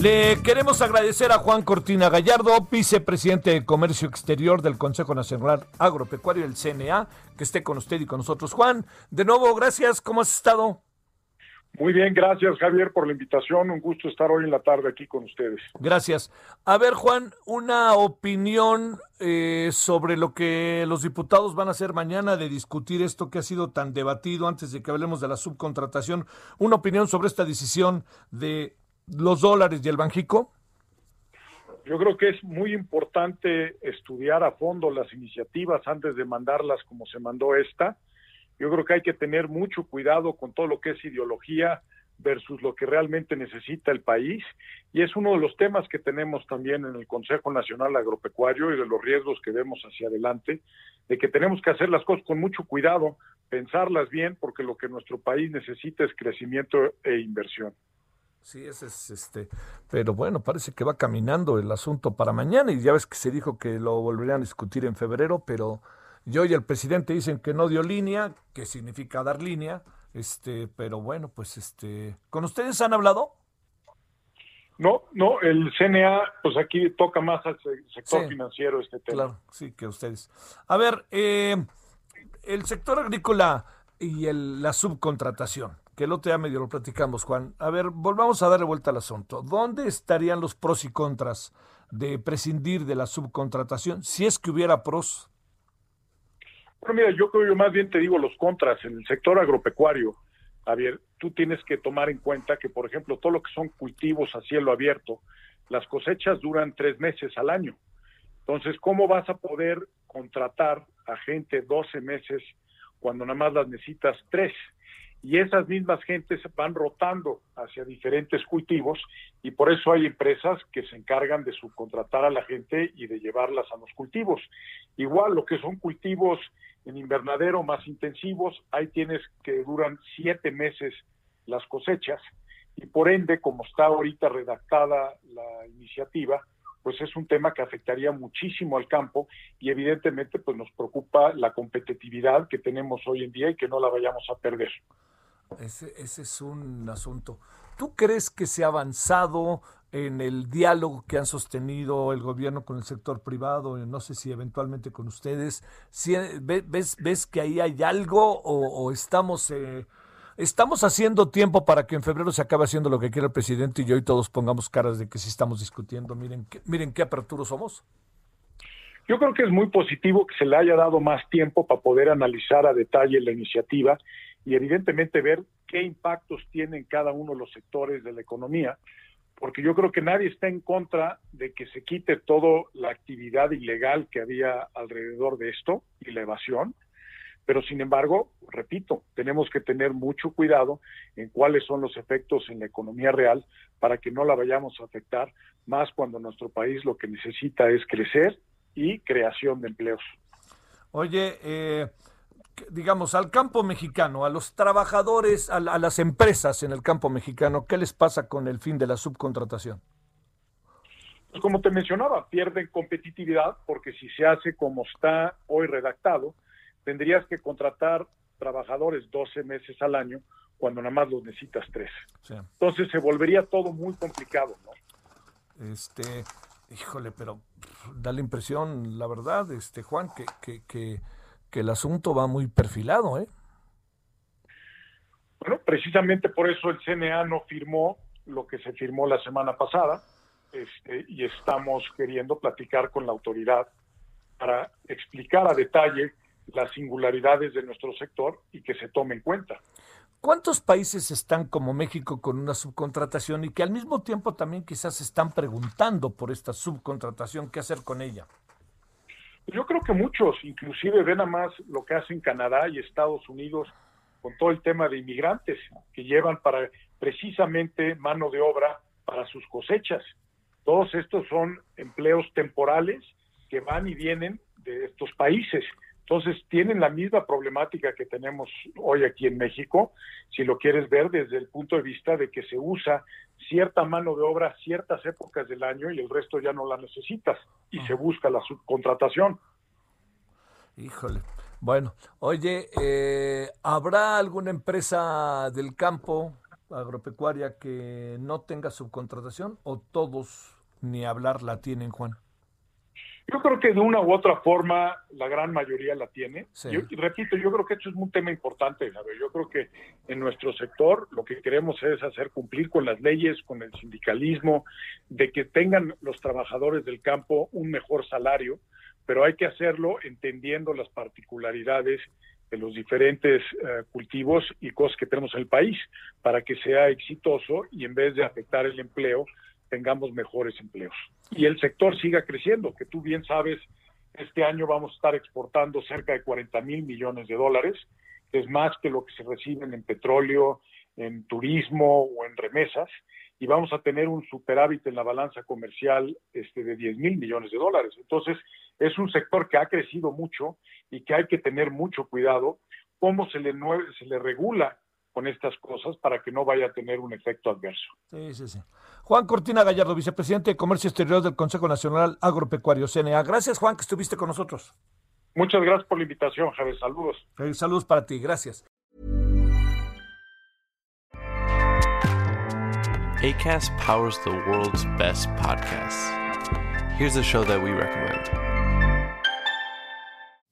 Le queremos agradecer a Juan Cortina Gallardo, vicepresidente de Comercio Exterior del Consejo Nacional Agropecuario del CNA, que esté con usted y con nosotros. Juan, de nuevo, gracias. ¿Cómo has estado? Muy bien, gracias Javier por la invitación. Un gusto estar hoy en la tarde aquí con ustedes. Gracias. A ver, Juan, una opinión eh, sobre lo que los diputados van a hacer mañana de discutir esto que ha sido tan debatido antes de que hablemos de la subcontratación. Una opinión sobre esta decisión de los dólares y el Banjico. Yo creo que es muy importante estudiar a fondo las iniciativas antes de mandarlas como se mandó esta yo creo que hay que tener mucho cuidado con todo lo que es ideología versus lo que realmente necesita el país y es uno de los temas que tenemos también en el Consejo Nacional Agropecuario y de los riesgos que vemos hacia adelante, de que tenemos que hacer las cosas con mucho cuidado, pensarlas bien, porque lo que nuestro país necesita es crecimiento e inversión. Sí, ese es este, pero bueno, parece que va caminando el asunto para mañana y ya ves que se dijo que lo volverían a discutir en febrero, pero yo y el presidente dicen que no dio línea, que significa dar línea, este, pero bueno, pues este, ¿con ustedes han hablado? No, no, el CNA, pues aquí toca más al sector financiero este tema. Claro, sí, que ustedes. A ver, eh, el sector agrícola y el, la subcontratación, que el otro día medio lo platicamos, Juan. A ver, volvamos a darle vuelta al asunto. ¿Dónde estarían los pros y contras de prescindir de la subcontratación, si es que hubiera pros? Bueno, mira, yo creo yo más bien te digo los contras. En el sector agropecuario, Javier, tú tienes que tomar en cuenta que, por ejemplo, todo lo que son cultivos a cielo abierto, las cosechas duran tres meses al año. Entonces, ¿cómo vas a poder contratar a gente 12 meses cuando nada más las necesitas tres? Y esas mismas gentes van rotando hacia diferentes cultivos y por eso hay empresas que se encargan de subcontratar a la gente y de llevarlas a los cultivos. Igual lo que son cultivos en invernadero más intensivos, ahí tienes que duran siete meses las cosechas y por ende, como está ahorita redactada la iniciativa, pues es un tema que afectaría muchísimo al campo y evidentemente pues nos preocupa la competitividad que tenemos hoy en día y que no la vayamos a perder. Ese, ese es un asunto. ¿Tú crees que se ha avanzado en el diálogo que han sostenido el gobierno con el sector privado? No sé si eventualmente con ustedes. Si, ves, ¿Ves que ahí hay algo o, estamos... Eh, estamos haciendo tiempo para que en febrero se acabe haciendo lo que quiere el presidente y hoy todos pongamos caras de que sí estamos discutiendo. Miren, miren qué aperturos somos. Yo creo que es muy positivo que se le haya dado más tiempo para poder analizar a detalle la iniciativa y evidentemente ver qué impactos tienen cada uno de los sectores de la economía, porque yo creo que nadie está en contra de que se quite toda la actividad ilegal que había alrededor de esto y la evasión, pero sin embargo, repito, tenemos que tener mucho cuidado en cuáles son los efectos en la economía real para que no la vayamos a afectar, más cuando nuestro país lo que necesita es crecer y creación de empleos. Oye, eh, digamos, al campo mexicano, a los trabajadores, a, las empresas en el campo mexicano, ¿qué les pasa con el fin de la subcontratación? Pues como te mencionaba, pierden competitividad porque si se hace como está hoy redactado, tendrías que contratar trabajadores 12 meses al año cuando nada más los necesitas tres. Entonces se volvería todo muy complicado, ¿no? Este, híjole, pero da la impresión, la verdad, este Juan, que, que, que que el asunto va muy perfilado, ¿eh? Bueno, precisamente por eso el CNA no firmó lo que se firmó la semana pasada este, y estamos queriendo platicar con la autoridad para explicar a detalle las singularidades de nuestro sector y que se tome en cuenta. ¿Cuántos países están como México con una subcontratación y que al mismo tiempo también quizás están preguntando por esta subcontratación, qué hacer con ella? Yo creo que muchos, inclusive ven a más lo que hacen Canadá y Estados Unidos, con todo el tema de inmigrantes que llevan para precisamente mano de obra para sus cosechas. Todos estos son empleos temporales que van y vienen de estos países. Entonces, tienen la misma problemática que tenemos hoy aquí en México, si lo quieres ver desde el punto de vista de que se usa cierta mano de obra ciertas épocas del año y el resto ya no la necesitas y se busca la subcontratación. Híjole. Bueno, oye, eh, ¿habrá alguna empresa del campo agropecuaria que no tenga subcontratación o todos ni hablar la tienen, Juan? Yo creo que de una u otra forma la gran mayoría la tiene. Yo, repito, yo creo que esto es un tema importante. Yo creo que en nuestro sector lo que queremos es hacer cumplir con las leyes, con el sindicalismo, de que tengan los trabajadores del campo un mejor salario, pero hay que hacerlo entendiendo las particularidades de los diferentes eh, cultivos y cosas que tenemos en el país para que sea exitoso y en vez de afectar el empleo, tengamos mejores empleos. Y el sector siga creciendo, que tú bien sabes, este año vamos a estar exportando cerca de 40 mil millones de dólares, que es más que lo que se reciben en petróleo, en turismo o en remesas, y vamos a tener un superávit en la balanza comercial este, de 10 mil millones de dólares. Entonces, es un sector que ha crecido mucho y que hay que tener mucho cuidado cómo se le, se le regula con estas cosas para que no vaya a tener un efecto adverso. Sí, sí, sí. Juan Cortina Gallardo, vicepresidente de Comercio Exterior del Consejo Nacional Agropecuario, CNA. Gracias, Juan, que estuviste con nosotros. Muchas gracias por la invitación, Javier. Saludos. saludos para ti. Gracias. ACAST powers the world's best podcasts. Here's a show that we recommend.